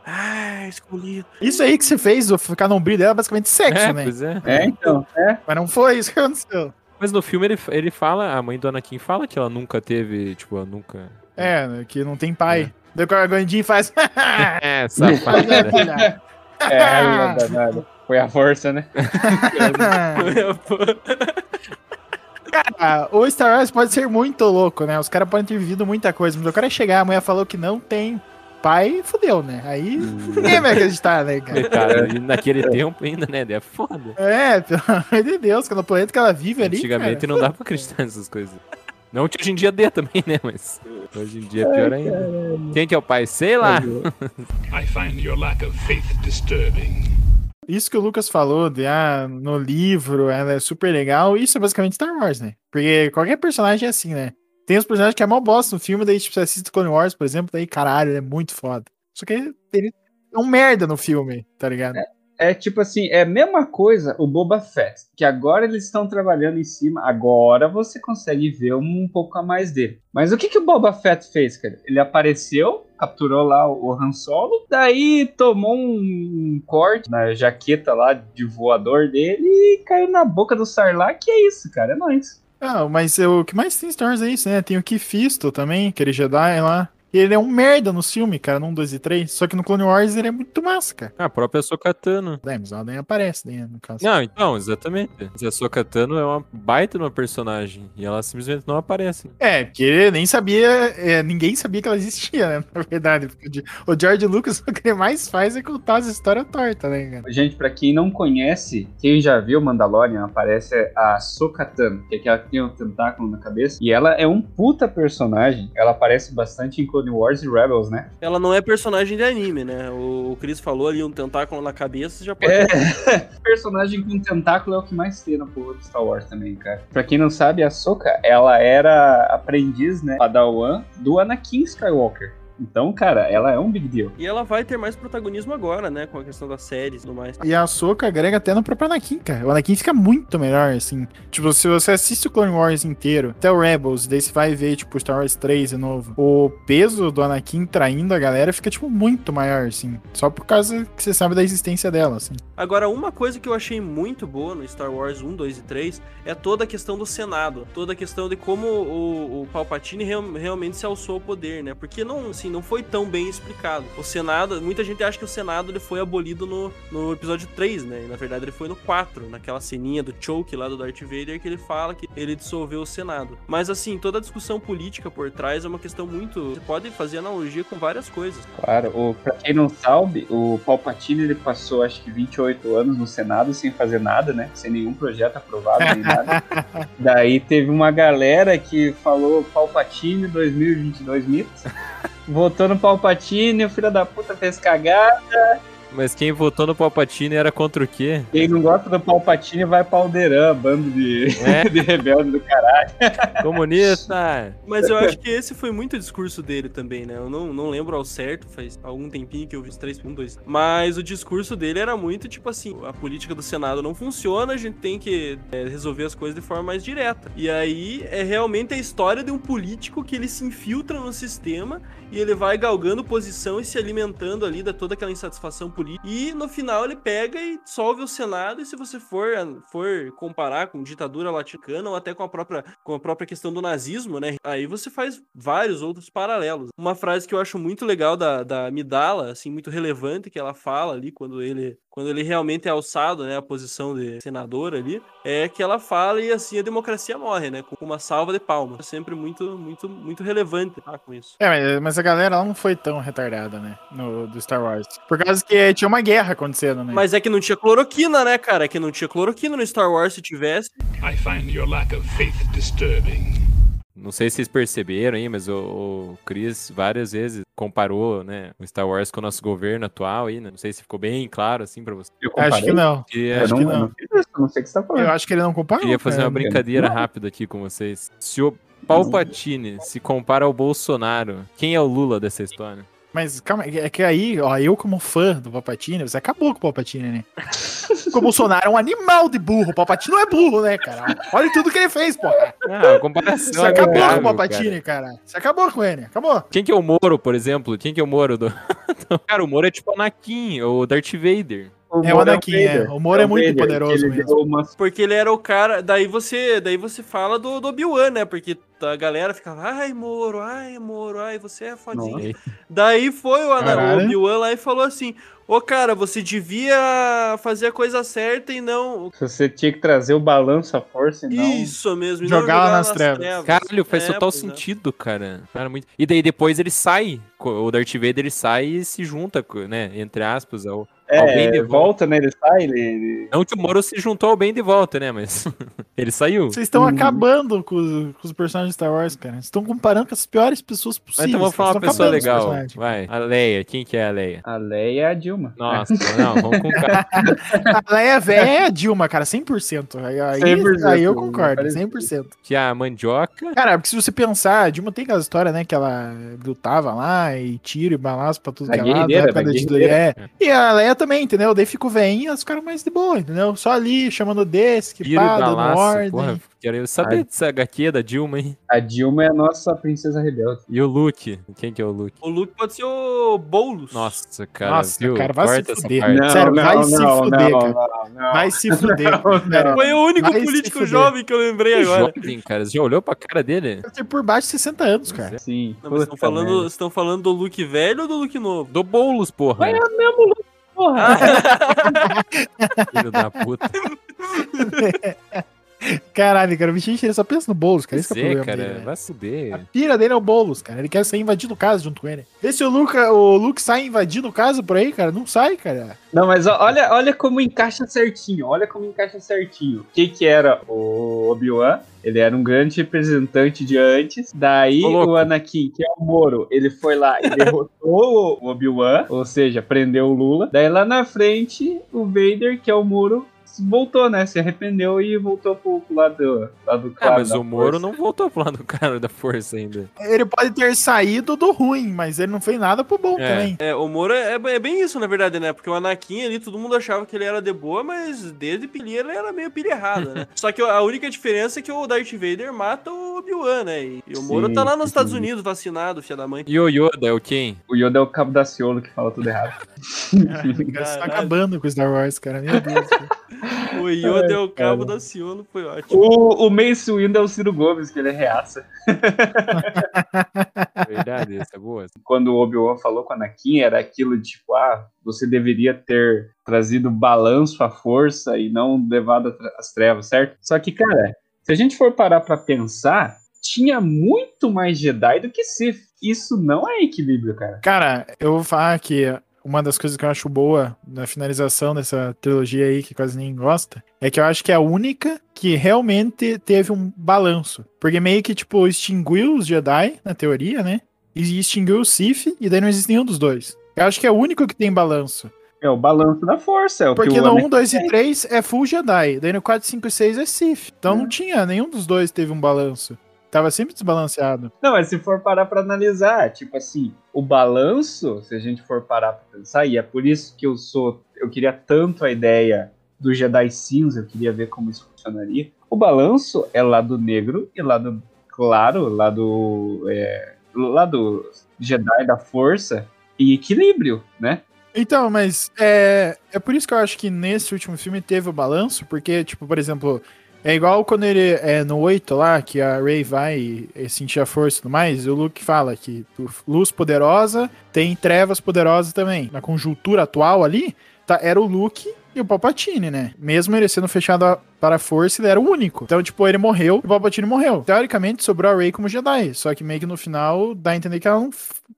Ah, escolhido. isso aí que você fez, o ficar no ombro dela, é basicamente sexo, É, né? pois é. É, então. É. Mas não foi isso que aconteceu. Mas no filme ele, ele fala, a mãe do Anakin fala que ela nunca teve, tipo, ela nunca. É, que não tem pai. Daí o Gandinho faz... É, Faz a safada. É, é. Foi a força, né? Ah, o Star Wars pode ser muito louco, né? Os caras podem ter vivido muita coisa, mas o cara chegar, a mulher falou que não tem pai, fudeu, né? Aí ninguém vai acreditar, né, cara? Cara, naquele tempo ainda, né? É foda. É, pelo amor de Deus, que no planeta que ela vive ali. Antigamente cara, não dá pra acreditar nessas coisas. Não que hoje em dia dê também, né? Mas hoje em dia é pior ainda. Quem que é o pai? Sei lá. I find your lack of faith disturbing. Isso que o Lucas falou, de ah, no livro, ela é super legal, isso é basicamente Star Wars, né? Porque qualquer personagem é assim, né? Tem os personagens que é mó bosta no filme, daí tipo, você assiste Clone Wars, por exemplo, daí caralho, ele é muito foda. Só que ele é um merda no filme, tá ligado? É tipo assim, é a mesma coisa o Boba Fett, que agora eles estão trabalhando em cima, agora você consegue ver um, pouco a mais dele. Mas o que, que o Boba Fett fez, cara? Ele apareceu, capturou lá o, o Han Solo, daí tomou um, corte na jaqueta lá de voador dele e caiu na boca do Sarlacc, e é isso, cara, é nóis. Ah, mas o que mais tem Star Wars é isso, né? Tem o Kifisto também, aquele Jedi lá. Ele é um merda no filme, cara, no 1, 2 e 3. Só que no Clone Wars ele é muito massa, cara. Ah, a própria Sokatano. É, mas ela nem aparece, né, no caso. Não, então, exatamente. A Sokatano é uma baita de uma personagem. E ela simplesmente não aparece. É, porque ele nem sabia, é, ninguém sabia que ela existia, né? Na verdade. Porque o Ge- o George Lucas o que ele mais faz é contar as histórias tortas, né, cara? Gente, pra quem não conhece, quem já viu Mandalorian, aparece a Sokatano, que é aquela que tem um tentáculo na cabeça, e ela é um puta personagem, ela aparece bastante em Clone Wars e Rebels, né? Ela não é personagem de anime, né? O, Chris falou ali, um tentáculo na cabeça, você já pode... É, personagem com tentáculo é o que mais tem no povo de Star Wars também, cara. Pra quem não sabe, a Soka, ela era aprendiz, né, padawan do Anakin Skywalker. Então, cara, ela é um big deal. E ela vai ter mais protagonismo agora, né? Com a questão das séries e tudo mais. E a Ahsoka agrega até no próprio Anakin, cara. O Anakin fica muito melhor, assim. Tipo, se você assiste o Clone Wars inteiro, até o Rebels, daí você vai ver, tipo, Star Wars 3 de novo, o peso do Anakin traindo a galera fica, tipo, muito maior, assim. Só por causa que você sabe da existência dela, assim. Agora, uma coisa que eu achei muito boa no Star Wars 1, 2 e 3 é toda a questão do Senado. Toda a questão de como o, o Palpatine real- realmente se alçou ao poder, né? Porque não, assim, não foi tão bem explicado. O Senado, muita gente acha que o Senado ele foi abolido no, no episódio 3, né? E na verdade ele foi no 4, naquela ceninha do choke lá do Darth Vader que ele fala que ele dissolveu o Senado. Mas assim, toda a discussão política por trás é uma questão muito. Você pode fazer analogia com várias coisas. Claro, o, pra quem não sabe, o Palpatine ele passou acho que 28 anos no Senado sem fazer nada, né? Sem nenhum projeto aprovado nem nada. Daí teve uma galera que falou Palpatine 2022 mitos. Votou no Palpatine, o filho da puta fez cagada. Mas quem votou no Palpatine era contra o quê? Quem não gosta do Palpatine vai pra Alderan, bando de, É? de rebelde do caralho. Comunista! Mas eu acho que esse foi muito o discurso dele também, né? Eu não, não lembro ao certo, faz algum tempinho que eu vi os 3.2. Mas o discurso dele era muito tipo assim: a política do Senado não funciona, a gente tem que é, resolver as coisas de forma mais direta. E aí é realmente a história de um político que ele se infiltra no sistema e ele vai galgando posição e se alimentando ali da toda aquela insatisfação política. E no final ele pega e dissolve o Senado. E se você for, for comparar com ditadura laticana ou até com a própria, com a própria questão do nazismo, né? Aí você faz vários outros paralelos. Uma frase que eu acho muito legal da, da Midala, assim, muito relevante, que ela fala ali quando ele quando ele realmente é alçado, né, a posição de senador ali, é que ela fala e assim a democracia morre, né, com uma salva de palmas. É sempre muito, muito, muito relevante tá, com isso. É, mas, mas a galera ela não foi tão retardada, né? No, do Star Wars. Por causa que tinha uma guerra acontecendo, né? Mas é que não tinha cloroquina, né, cara? É que não tinha cloroquina no Star Wars. Se tivesse, I find your lack of faith disturbing. Não sei se vocês perceberam aí, mas o, o Chris várias vezes comparou, né, o Star Wars com o nosso governo atual aí, né? Não sei se ficou bem claro assim pra você. Eu Acho que não. Eu acho não, que não. não não sei o que você tá falando. Eu acho que ele não comparou. queria fazer cara. uma brincadeira rápida aqui com vocês. Se o Palpatine se compara ao Bolsonaro, quem é o Lula dessa história? Mas calma, é que aí, ó, eu como fã do Palpatine, você acabou com o Palpatine, né? Porque o Bolsonaro é um animal de burro. O Palpatine não é burro, né, cara? Olha tudo que ele fez, porra. Ah, a comparação Você acabou com amigável, o Palpatine, cara. Você acabou com ele, acabou. Quem que é o Moro, por exemplo? Quem que é o Moro do... Cara, o Moro é tipo o Anakin, ou o Darth Vader. É o Moro Anakin, é. O Moro é muito Vader, poderoso ele mesmo. uma- porque ele era o cara. Daí você, daí você fala do, do Obi-Wan, né? Porque a galera ficava, ai, Moro, ai, Moro, ai, você é fodinho. Daí foi o, Ana- o. Obi-Wan lá e falou assim: Ô cara, você devia fazer a coisa certa e não. Você tinha que trazer o balanço à força e não. Isso mesmo, e Jogar lá nas trevas. Caralho, faz É, total é. sentido, cara. Cara, muito... E daí depois ele sai, o Darth Vader ele sai e se junta, né, entre aspas, ao, ao bem de É, volta. volta, né? Ele sai, ele. ele- Não que o Moro se juntou ao bem de volta, né, mas ele saiu. Vocês estão Uhum. acabando com os, com os personagens de Star Wars, cara. Vocês estão comparando com as piores pessoas Mas possíveis. então vamos falar uma pessoa legal. Vai, a Leia. Quem que é a Leia? A Leia é a Dilma. Nossa, não, vamos com calma. A Leia velha é a Dilma, cara, 100%. Aí, aí, 100%, aí eu né? concordo, Parece 100%. Que a mandioca. Cara, porque se você pensar, a Dilma tem aquela história, né, que ela lutava lá e tiro e balaço pra tudo A que é lado, época a da ditadura. É. E a Leia também, entendeu? Daí ficou veinha, os caras mais de boa, entendeu? Só ali, chamando desse, que Tiro e pá, dando. Ordem. Porra, quero saber Ai. dessa HQ da Dilma, hein? A Dilma é a nossa princesa rebelde. E o Luke? Quem que é o Luke? O Luke pode ser o Boulos. Nossa, cara, Nossa, viu? cara, vai se Corta essa fuder. Não. Sério, vai se fuder, cara. não, não. Vai se fuder. Não. Foi o único Vai se político jovem que eu lembrei Que agora. jovem, cara. Você já olhou pra cara dele? Deve ter por baixo de 60 anos, cara. Sim. Não, mas estão falando, estão falando do Luke velho ou do Luke novo? Do Boulos, porra. Vai, é o mesmo Luke, porra. Filho da puta. Caralho, cara, o bichinho ele só pensa no Boulos, cara. Esse é o problema cara, dele, né? vai fuder. A pira dele é o Boulos, cara. Ele quer ser invadido casa junto com ele. Vê se o, Luca, o Luke sai invadindo casa por aí, cara. Não sai, cara. Não, mas ó, olha, olha como encaixa certinho. Olha como encaixa certinho. O que que era o Obi-Wan? Ele era um grande representante de antes. Daí Ô, o Anakin, que é o Moro, ele foi lá e derrotou o Obi-Wan, ou seja, prendeu o Lula. Daí lá na frente, o Vader, que é o Moro, voltou, né? Se arrependeu e voltou pro, pro lado, lado Ah, claro mas da o Moro força. não voltou pro lado do cara da força ainda. Ele pode ter saído do ruim, mas ele não fez nada pro bom É. também. É, o Moro é, é bem isso, na verdade, né? Porque o Anakin ali, todo mundo achava que ele era de boa, mas desde pilha ele era meio pilha errada, né? Só que a única diferença é que o Darth Vader mata o Obi-Wan, né? E, e o Moro Sim, tá lá nos sim. Estados Unidos vacinado, filha da mãe. E o Yoda é o quem? O Yoda é o cabo da Ciolo que fala tudo errado. Você tá Caralho. acabando com Star Wars, cara. Meu Deus. cara. O Yoda é o cabo da Ciolo, foi ótimo. O, o Mace Windu é o Ciro Gomes, que ele é reaça. Verdade, essa é boa. Quando o Obi-Wan falou com o Anakin, era aquilo de tipo, ah, você deveria ter trazido balanço à força e não levado a as trevas, certo? Só que, cara, se a gente for parar pra pensar, tinha muito mais Jedi do que Sith. Isso não é equilíbrio, cara. Cara, eu vou falar que uma das coisas que eu acho boa na finalização dessa trilogia aí, que quase ninguém gosta, é que eu acho que é a única que realmente teve um balanço. Porque meio que, tipo, extinguiu os Jedi, na teoria, né? E extinguiu o Sith, e daí não existe nenhum dos dois. Eu acho que é o único que tem balanço. É o balanço da força. É o Porque que o no Anakin 1, 2 e 3 é full Jedi. Daí no 4, 5 e 6 é Sith. Então não tinha, nenhum dos dois teve um balanço. Tava sempre desbalanceado. Não, mas se for parar pra analisar, tipo assim, o balanço, se a gente for parar pra pensar, e é por isso que eu sou, eu queria tanto a ideia do Jedi cinza, eu queria ver como isso funcionaria. O balanço é lado negro e lado claro, lado é, lado Jedi da força e equilíbrio, né? Então, mas é, é por isso que eu acho que nesse último filme teve o balanço, porque, tipo, por exemplo, é igual quando ele é no 8 lá, que a Rey vai sentir a força e tudo mais, e o Luke fala que luz poderosa tem trevas poderosas também. Na conjuntura atual ali, tá, era o Luke e o Palpatine, né? Mesmo ele sendo fechado para a força, ele era o único. Então, tipo, ele morreu e o Palpatine morreu. Teoricamente, sobrou a Rey como Jedi, só que meio que no final dá a entender que ela não,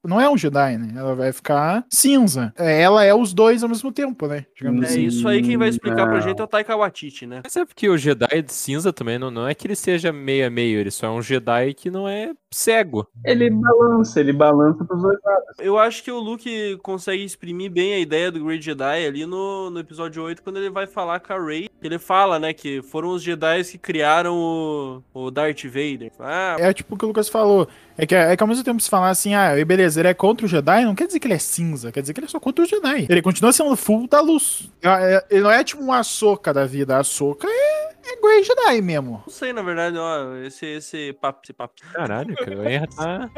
não é um Jedi, né? Ela vai ficar cinza. É, Ela é os dois ao mesmo tempo, né? Digamos É assim. isso aí quem vai explicar pra Não. gente é o Taika Waititi, né? Mas é porque o Jedi de cinza também não, não é que ele seja meio a meio, ele só é um Jedi que não é cego. Ele balança, ele balança pros dois lados. Eu acho que o Luke consegue exprimir bem a ideia do Great Jedi ali no, no episódio 8, quando ele vai falar com a Rey. Ele fala, né, que foram os Jedi que criaram o, o Darth Vader. Ah, É tipo o que o Lucas falou. É que, é que ao mesmo tempo se falar assim, ah, beleza, ele é contra o Jedi, não quer dizer que ele é cinza, quer dizer que ele é só contra o Jedi. Ele continua sendo full da luz. É- é- Ele não é tipo um Ahsoka da vida. A Ahsoka é, é Grey Jedi mesmo. não sei, na verdade, ó, esse, esse papo, esse papo. Caralho, cara, tá.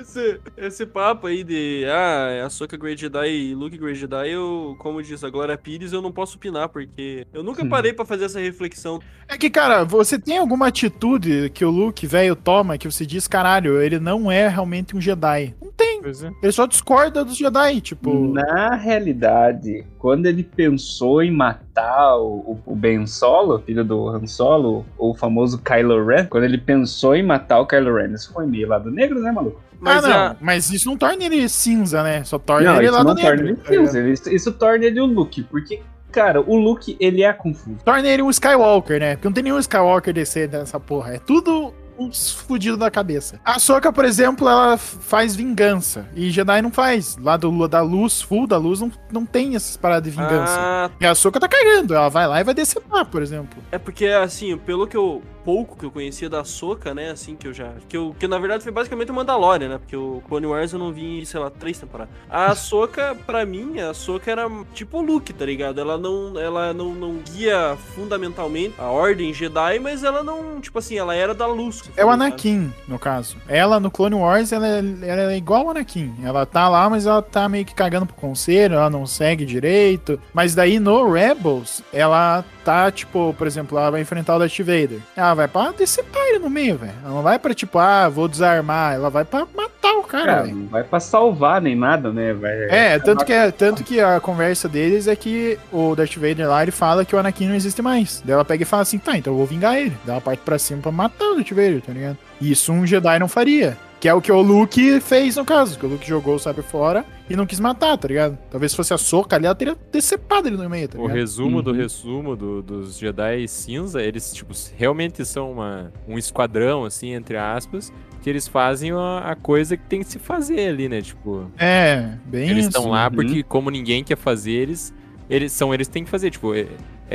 Esse, esse papo aí de, ah, é Ahsoka Great Jedi e Luke Great Jedi, eu, como diz a Glória Pires, eu não posso opinar, porque eu nunca parei pra fazer essa reflexão. É que, cara, você tem alguma atitude que o Luke, velho, toma que você diz, caralho, ele não é realmente um Jedi. Não tem. Pois é. Ele só discorda dos Jedi, tipo. Na realidade, quando ele pensou em matar o, o, o Ben Solo, filho do Han Solo, o famoso Kylo Ren, quando ele pensou em matar o Kylo Ren, isso foi meio lado negro, né, maluco? Mas ah, não. a- Mas isso não torna ele cinza, né? Só torna não, ele isso lado não negro. torna ele tá cinza, isso, isso torna ele o Luke, porque, cara, o Luke, ele é confuso. Torna ele um Skywalker, né? Porque não tem nenhum Skywalker descer nessa porra. É tudo uns fudidos da cabeça. A Soka, por exemplo, ela faz vingança. E Jedi não faz. Lá do, da luz, full da luz, não, não tem essas paradas de vingança. Ah, E a Soka tá cagando. Ela vai lá e vai decepar, por exemplo. É porque, assim, pelo que eu. Pouco que eu conhecia da Soca, né? Assim, que eu já. Que, eu, que na verdade foi basicamente o Mandalorian, né? Porque o Clone Wars eu não vi, sei lá, três temporadas. A Soca, pra mim, a Soca era tipo o Luke, tá ligado? Ela não. Ela não, não guia fundamentalmente a ordem Jedi, mas ela não. Tipo assim, ela era da luz. É o sabe? Anakin, no caso. Ela, no Clone Wars, ela é, ela é igual o Anakin. Ela tá lá, mas ela tá meio que cagando pro conselho, ela não segue direito. Mas daí, no Rebels, ela tá, tipo, por exemplo, ela vai enfrentar o Darth Vader. Ela vai pra decepar ele no meio, velho. Ela não vai pra, tipo, ah, vou desarmar. Ela vai pra matar o cara, Cara, velho. não vai pra salvar nem nada, né? Vai, É, tanto que, tanto que a conversa deles é que o Darth Vader lá, ele fala que o Anakin não existe mais. Daí ela pega e fala assim, tá, então eu vou vingar ele. Daí ela parte pra cima pra matar o Darth Vader, tá ligado? Isso um Jedi não faria. Que é o que o Luke fez no caso, que o Luke jogou o sabre fora e não quis matar, tá ligado? Talvez se fosse a soca ali, ela teria decepado ele no meio, tá O ligado? resumo do Uhum. resumo do- dos Jedi cinza, eles, tipo, realmente são uma, um esquadrão, assim, entre aspas, que eles fazem a, a coisa que tem que se fazer ali, né? Tipo, É, bem eles estão lá uhum. porque, como ninguém quer fazer, eles, eles são eles que têm que fazer. Tipo,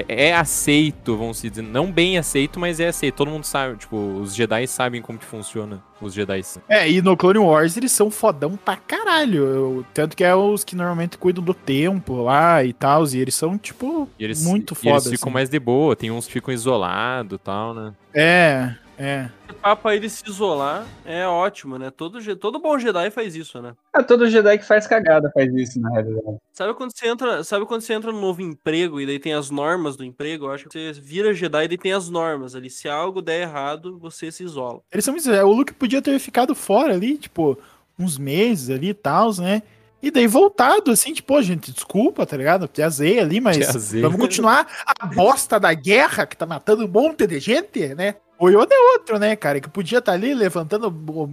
é, é, aceito, vamos dizer, não bem aceito, mas é aceito. Todo mundo sabe, tipo, os Jedi sabem como que funciona os Jedi. É, e no Clone Wars eles são fodão pra caralho. Eu- tanto que é os que normalmente cuidam do tempo lá e tal. E eles são, tipo, eles, muito foda. eles ficam assim. mais de boa, tem uns que ficam isolados e tal, né? É, é. Esse papo aí de se isolar é ótimo, né? Todo, todo bom Jedi faz isso, né? Ah, todo Jedi que faz cagada faz isso, na realidade. Sabe quando você entra, sabe quando você entra no novo emprego e daí tem as normas do emprego? Eu acho que você vira Jedi e daí tem as normas ali. Se algo der errado, você se isola. Eles são isso. O Luke podia ter ficado fora ali, tipo, uns meses ali e tal, né? E daí voltado, assim, tipo, pô, gente, desculpa, tá ligado? Te azei ali, mas azei. vamos continuar a bosta da guerra que tá matando um monte de gente, né? O Yoda é outro, né, cara? Que podia estar ali levantando,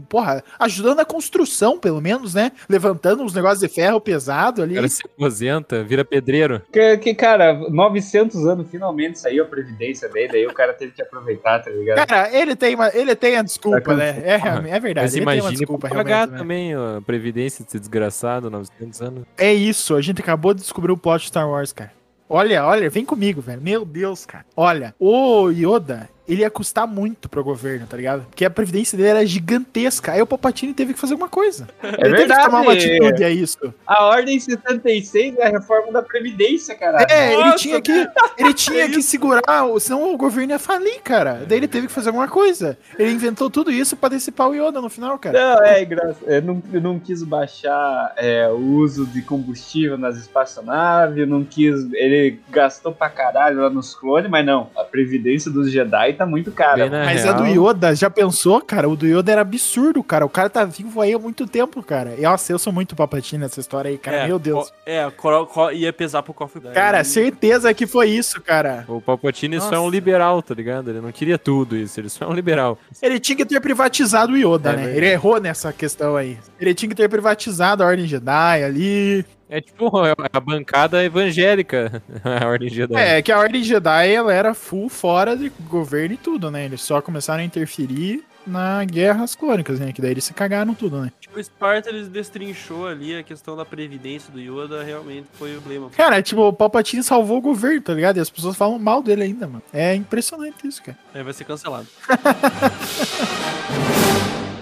porra, ajudando a construção, pelo menos, né? Levantando uns negócios de ferro pesado ali. O cara se aposenta, vira pedreiro. Que, que, cara, 900 anos finalmente saiu a previdência dele, aí o cara teve que aproveitar, tá ligado? Cara, ele tem, uma, ele tem a desculpa, Tá né? É, é verdade. Mas ele tem uma desculpa, pagar realmente, né? também ó, a previdência desse desgraçado, 900 anos. É isso, a gente acabou de descobrir o plot de Star Wars, cara. Olha, olha, vem comigo, velho. Meu Deus, cara. Olha, o Yoda, ele ia custar muito pro governo, tá ligado? Porque a previdência dele era gigantesca. Aí o Palpatine teve que fazer alguma coisa. É ele teve que verdade. tomar uma atitude, é isso. A Ordem 76 é a reforma da Previdência, caralho. É, ele Nossa, tinha que, ele tinha que segurar, senão o governo ia falir, cara. Daí ele teve que fazer alguma coisa. Ele inventou tudo isso pra decipar o Yoda no final, cara. Não, é engraçado. Eu não, eu não quis baixar é, o uso de combustível nas espaçonaves, não quis. Ele gastou pra caralho lá nos clones, mas não. A Previdência dos Jedi tá muito cara. Mas real, a do Yoda, já pensou, cara? O do Yoda era absurdo, cara. O cara tá vivo aí há muito tempo, cara. E nossa, eu sou muito Palpatine nessa história aí, cara. É, Meu Deus. co- É, co- co- ia pesar pro cofre. Cara, E- certeza que foi isso, cara. O Palpatine só é um liberal, tá ligado? Ele não queria tudo isso, ele só é um liberal. Ele tinha que ter privatizado o Yoda, É né? Ele errou nessa questão aí. Ele tinha que ter privatizado a Ordem Jedi ali. É tipo a bancada evangélica, a Ordem Jedi. É, que a Ordem Jedi, ela era full fora de governo e tudo, né? Eles só começaram a interferir na Guerras Clônicas, né? Que daí eles se cagaram tudo, né? Tipo, o Sparta eles destrinchou ali a questão da previdência do Yoda, realmente foi o problema. Cara, tipo, o Palpatine salvou o governo, tá ligado? E as pessoas falam mal dele ainda, mano. É impressionante isso, cara. Aí vai ser cancelado.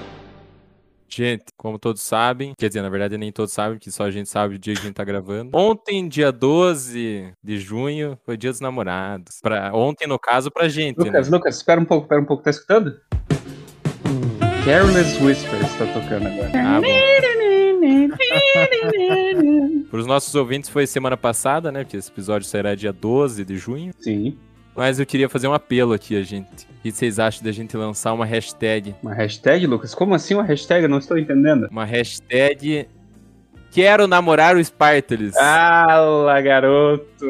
Gente, como todos sabem, quer dizer, na verdade nem todos sabem, que só a gente sabe o dia que a gente tá gravando. Ontem, dia 12 de junho, foi dia dos namorados. Pra, ontem, no caso, pra gente, Lucas, né? Lucas, espera um pouco, espera um pouco. Tá escutando? Careless Whispers tá tocando agora. Ah. Para os nossos ouvintes foi semana passada, né? Porque esse episódio sairá dia 12 de junho. Sim. Mas eu queria fazer um apelo aqui, a gente. O que vocês acham da gente lançar uma hashtag? Uma hashtag, Lucas? Como assim uma hashtag? Eu não estou entendendo. Uma hashtag Quero namorar o Spartacus. Fala, garoto.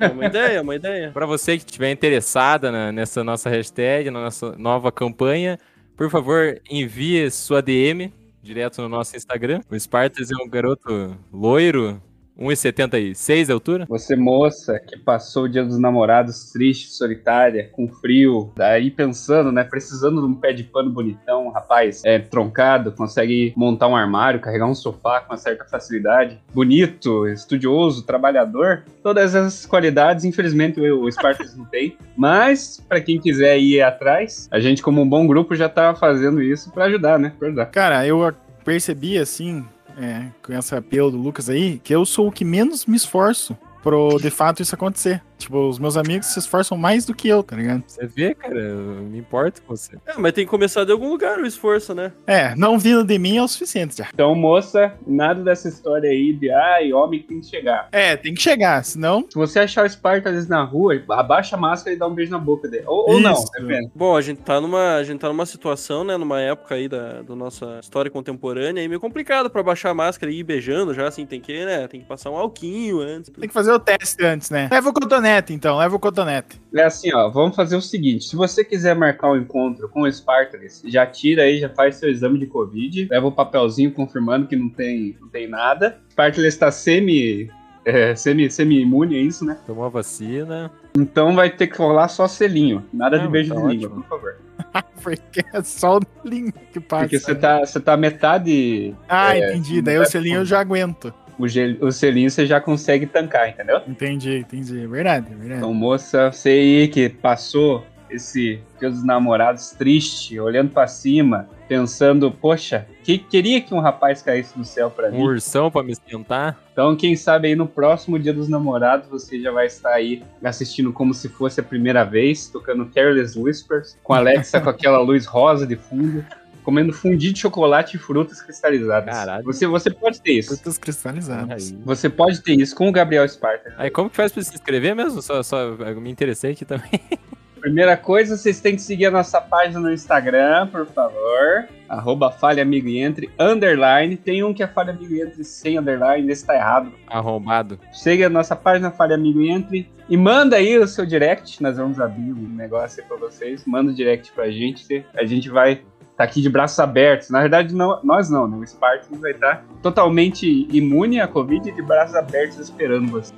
É uma ideia, é uma ideia. Para você que estiver interessada na- nessa nossa hashtag, na nossa nova campanha, por favor, envie sua DM direto no nosso Instagram. O Spartacus é um garoto loiro, 1,76 de altura. Você, moça, que passou o dia dos namorados triste, solitária, com frio, daí pensando, né, precisando de um pé de pano bonitão, um rapaz é troncado, consegue montar um armário, carregar um sofá com uma certa facilidade, bonito, estudioso, trabalhador, todas essas qualidades, infelizmente, o o Spartacus não tem, mas para quem quiser ir atrás, a gente como um bom grupo já tá fazendo isso para ajudar, né, pra ajudar. Cara, eu percebi, assim, é, com esse apelo do Lucas aí, que eu sou o que menos me esforço pro, de fato, isso acontecer. Tipo, os meus amigos se esforçam mais do que eu, tá ligado? Você vê, cara, eu me importo com você. É, mas tem que começar de algum lugar o esforço, né? É, não vindo de mim é o suficiente já. Então, moça, nada dessa história aí de, ai, homem tem que chegar. É, tem que chegar, senão... Se você achar o Spartacus na rua, abaixa a máscara e dá um beijo na boca dele. Ou, ou não, depende. Bom, a gente tá numa, a gente tá numa situação, né, numa época aí da, da nossa história contemporânea aí meio complicado pra baixar a máscara e ir beijando já, assim, tem que, né, tem que passar um alquinho antes. Tem que fazer o teste antes, né? Leva o cotonete, então, leva o cotonete. É assim, ó, vamos fazer o seguinte: se você quiser marcar um encontro com o Spartacus, já tira aí, já faz seu exame de Covid, leva o papelzinho confirmando que não tem, não tem nada. Spartacus está semi. É, semi, semi-imune a isso, né? Tomou a vacina. Então vai ter que rolar só selinho. Nada de Não, beijo tá de língua, por favor. Porque é só o link que passa. Porque você tá, você tá metade. Ah, é, entendi. Daí o selinho eu já aguento. O, gel, o selinho você já consegue tancar, entendeu? Entendi, entendi. É verdade, é verdade. Então, moça, você aí que passou esse Dia dos Namorados triste, olhando pra cima, pensando, poxa, que queria que um rapaz caísse do céu pra Um mim. ursão pra me esquentar. Então, quem sabe aí no próximo Dia dos Namorados você já vai estar aí assistindo como se fosse a primeira vez, tocando Careless Whispers, com a Alexa com aquela luz rosa de fundo, comendo fundi de chocolate e frutas cristalizadas. Caralho. Você, você pode ter isso. Frutas cristalizadas. Aí. Você pode ter isso com o Gabriel Sparta. Aí como que faz pra se inscrever mesmo? Só, só eu me interessei aqui também. Primeira coisa, vocês têm que seguir a nossa página no Instagram, por favor. Arroba Falha Amigo e Entre, underline. Tem um que é Falha Amigo Entre sem underline, esse tá errado. Arrombado. Siga a nossa página Falha Amigo e Entre. E manda aí o seu direct, nós vamos abrir um negócio aí pra vocês. Manda o direct pra gente, a gente vai tá aqui de braços abertos. Na verdade, não, nós não, né? O Spartans vai estar totalmente imune à Covid e de braços abertos esperando você.